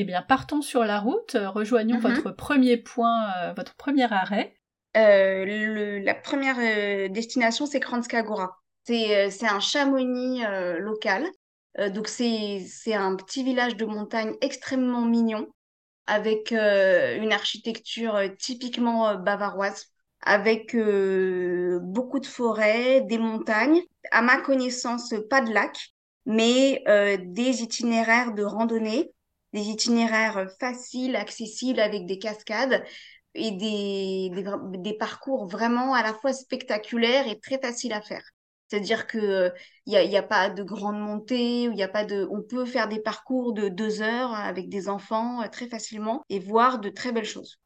Eh bien, partons sur la route, rejoignons Mhm. votre premier point, euh, votre premier arrêt. Euh, le- la première euh, destination, c'est Kranjska Gora. C'est euh, un Chamonix euh, local. Euh, donc, c'est un petit village de montagne extrêmement mignon, avec euh, une architecture euh, typiquement euh, bavaroise, avec euh, beaucoup de forêts, des montagnes. À ma connaissance, pas de lac, mais euh, des itinéraires de randonnée, des itinéraires faciles, accessibles, avec des cascades et des, des, parcours vraiment à la fois spectaculaires et très faciles à faire. C'est-à-dire que euh, il y a, y a pas de grande montée, y a pas de, on peut faire des parcours de deux heures avec des enfants euh, très facilement et voir de très belles choses.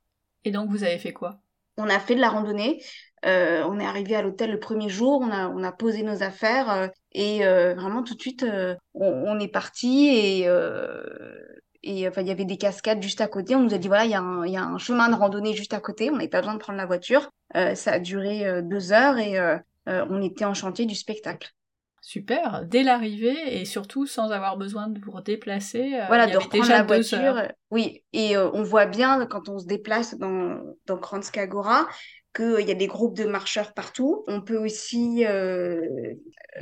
Et donc, vous avez fait quoi? On a fait de la randonnée. euh, on est arrivé à l'hôtel le premier jour, on a, on a posé nos affaires euh, et euh, vraiment tout de suite euh, on, on est parti et, euh, et enfin il y avait des cascades juste à côté. On nous a dit voilà il y a un, il y a un chemin de randonnée juste à côté. On n'avait pas besoin de prendre la voiture. Euh, ça a duré euh, deux heures et euh, euh, on était en chantier du spectacle. Super, dès l'arrivée et surtout sans avoir besoin de vous déplacer. euh, Voilà, il y de avait reprendre déjà la voiture. heures. euh, Oui, et euh, on voit bien quand on se déplace dans, dans Kranjska Gora qu'il y a des groupes de marcheurs partout. On peut aussi euh,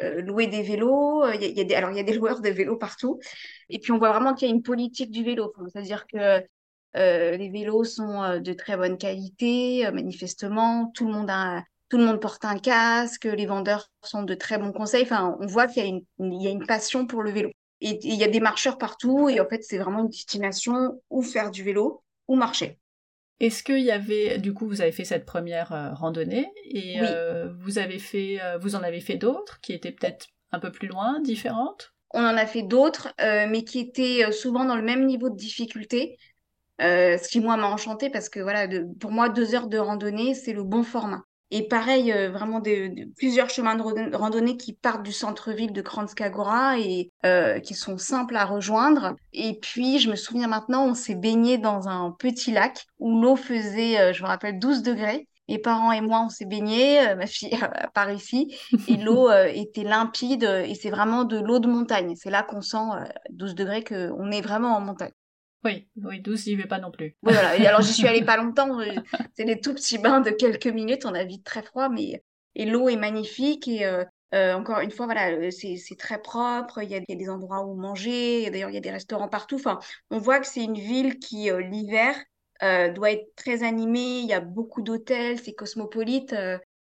euh, louer des vélos. euh, alors, il y a des loueurs de vélos partout. Et puis, on voit vraiment qu'il y a une politique du vélo. C'est-à-dire que euh, les vélos sont euh, de très bonne qualité, euh, manifestement. Tout le monde a, tout le monde porte un casque. Les vendeurs sont de très bons conseils. Enfin, on voit qu'il y a une, y a une passion pour le vélo. Et il y a des marcheurs partout. Et en fait, c'est vraiment une destination où faire du vélo ou marcher. Est-ce qu'il y avait, du coup, vous avez fait cette première euh, randonnée et Oui. euh, vous avez fait, euh, vous en avez fait d'autres qui étaient peut-être un peu plus loin, différentes? On en a fait d'autres, euh, mais qui étaient souvent dans le même niveau de difficulté. Euh, ce qui, moi, m'a enchantée parce que, voilà, de- pour moi, deux heures de randonnée, c'est le bon format. Et pareil, euh, vraiment de, de- plusieurs chemins de rando- randonnée qui partent du centre-ville de Kranjska Gora et euh, qui sont simples à rejoindre. Et puis, je me souviens maintenant, on s'est baigné dans un petit lac où l'eau faisait, euh, je me rappelle, 12 degrés. Mes parents et moi, on s'est baignés, euh, ma fille par ici, et l'eau était limpide et c'est vraiment de l'eau de montagne. C'est là qu'on sent euh, 12 degrés qu'on est vraiment en montagne. Oui, oui, 12, j'y vais pas non plus. Oui, voilà. Et alors, j'y suis allée pas longtemps. euh, C'est des tout petits bains de quelques minutes. On a vite très froid, mais et l'eau est magnifique. Et euh, euh, encore une fois, voilà, c'est très propre. Il y a, il y a des endroits où manger. D'ailleurs, il y a des restaurants partout. Enfin, on voit que c'est une ville qui, euh, l'hiver, doit être très animée. Il y a beaucoup d'hôtels. C'est cosmopolite.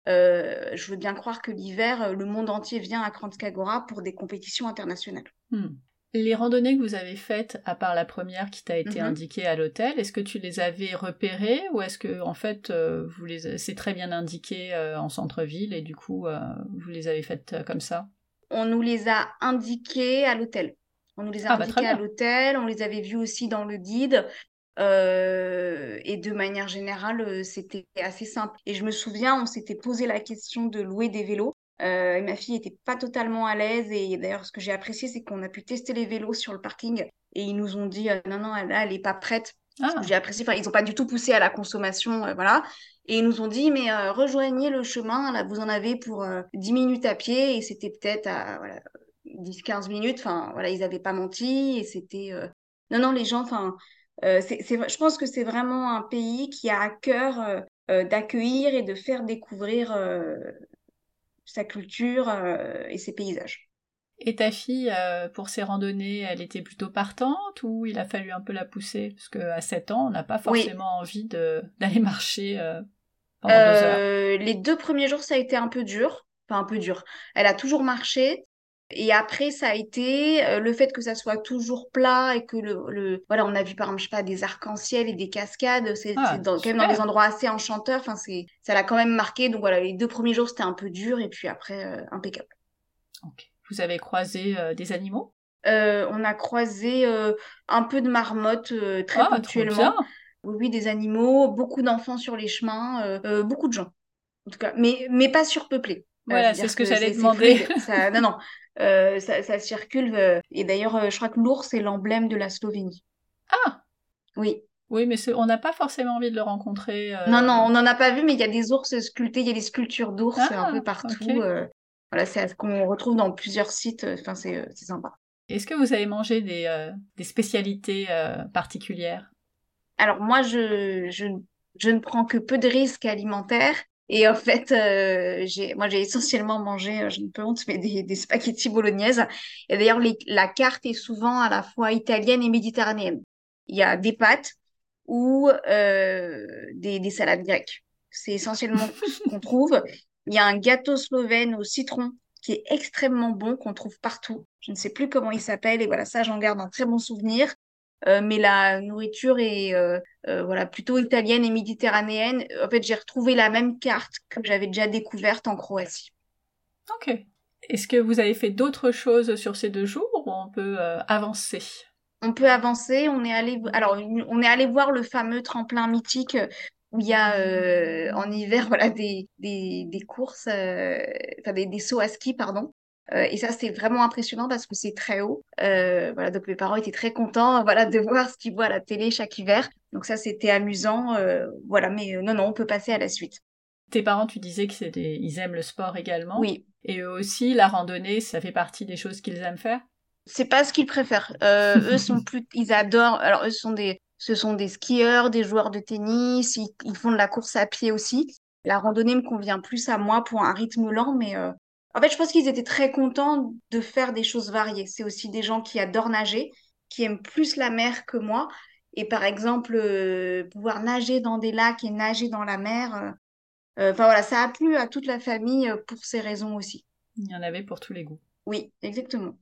Je veux bien croire que l'hiver, le monde entier vient à Kranjska Gora pour des compétitions internationales. Hmm. Les randonnées que vous avez faites, à part la première qui t'a été Mhm. indiquée à l'hôtel, est-ce que tu les avais repérées ou est-ce que en fait euh, vous les c'est très bien indiqué euh, en centre-ville et du coup euh, vous les avez faites comme ça? On nous les a indiqués à l'hôtel. On nous les a Ah, bah, très indiqués à l'hôtel, on les avait vus aussi dans le guide. euh, et de manière générale, c'était assez simple. Et je me souviens, on s'était posé la question de louer des vélos. Euh, et ma fille était pas totalement à l'aise. Et d'ailleurs, ce que j'ai apprécié, c'est qu'on a pu tester les vélos sur le parking. Et ils nous ont dit, euh, non, non, là, elle est pas prête. Ah, j'ai apprécié, enfin, ils n'ont pas du tout poussé à la consommation, euh, voilà. Et ils nous ont dit, mais rejoignez le chemin, là, vous en avez pour euh, 10 minutes à pied, et c'était peut-être à voilà, 10-15 minutes, enfin, voilà, ils n'avaient pas menti, et c'était... Non, non, les gens, enfin, je pense que c'est vraiment un pays qui a à cœur d'accueillir et de faire découvrir sa culture euh, et ses paysages. et ta fille euh, pour ses randonnées, elle était plutôt partante ou il a fallu un peu la pousser? Parce que à 7 ans, on n'a pas Oui. forcément envie de d'aller marcher euh, pendant deux heures. Les deux premiers jours, ça a été un peu dur. Enfin, un peu dur. Elle a toujours marché. Et après, ça a été euh, le fait que ça soit toujours plat et que le, le... Voilà, on a vu par exemple, je sais pas, des arcs-en-ciel et des cascades. C'est Ah, quand même dans des endroits assez enchanteurs. Enfin, c'est, ça l'a quand même marqué. Donc voilà, les deux premiers jours, c'était un peu dur. Et puis après, euh, impeccable. Ok. Vous avez croisé euh, des animaux? Euh, on a croisé un peu de marmottes très Ah, ponctuellement. Oui, oui, des animaux, beaucoup d'enfants sur les chemins, beaucoup de gens, en tout cas, mais, mais pas surpeuplés. Voilà, c'est ce que j'allais demander. Ça, non, non, euh, ça, ça circule. euh, et d'ailleurs, euh, je crois que l'ours est l'emblème de la Slovénie. Ah, Oui. oui, mais on n'a pas forcément envie de le rencontrer. Non, non, on n'en a pas vu, mais il y a des ours sculptés, il y a des sculptures d'ours Ah, un peu partout. voilà, c'est ce qu'on retrouve dans plusieurs sites. Enfin, c'est c'est sympa. Est-ce que vous avez mangé des, des spécialités particulières? Alors moi, je, je, je, ne prends que peu de risques alimentaires. Et en fait, j'ai, moi, j'ai essentiellement mangé, je ne peux honte, mais des, des spaghettis bolognaises. Et d'ailleurs, la carte est souvent à la fois italienne et méditerranéenne. Il y a des pâtes ou des, des salades grecques. C'est essentiellement ce qu'on trouve. Il y a un gâteau slovène au citron qui est extrêmement bon, qu'on trouve partout. Je ne sais plus comment il s'appelle, et voilà, ça, j'en garde un très bon souvenir. Euh, mais la nourriture est euh, euh, voilà plutôt italienne et méditerranéenne. En fait, j'ai retrouvé la même carte que j'avais déjà découverte en Croatie. Ok. Est-ce que vous avez fait d'autres choses sur ces deux jours ou on peut avancer? On peut avancer. On est allé alors on est allé voir le fameux tremplin mythique où il y a euh, en hiver voilà des, des, des courses, euh, enfin des, des, sauts à ski, pardon. Euh, et ça, c'est vraiment impressionnant parce que c'est très haut. voilà, donc mes parents étaient très contents voilà, de voir ce qu'ils voient à la télé chaque hiver. Donc ça, c'était amusant. voilà, mais non, non, on peut passer à la suite. Tes parents, tu disais qu'ils aiment le sport également. Oui. Et eux aussi, la randonnée, ça fait partie des choses qu'ils aiment faire? C'est pas ce qu'ils préfèrent. eux sont plus, ils adorent. Alors eux sont des, ce sont des skieurs, des joueurs de tennis, ils, font de la course à pied aussi. La randonnée me convient plus à moi pour un rythme lent, mais euh, en fait, je pense qu'ils étaient très contents de faire des choses variées. C'est aussi des gens qui adorent nager, qui aiment plus la mer que moi. Et par exemple, euh, pouvoir nager dans des lacs et nager dans la mer, euh, enfin voilà, ça a plu à toute la famille pour ces raisons aussi. Il y en avait pour tous les goûts. Oui, exactement.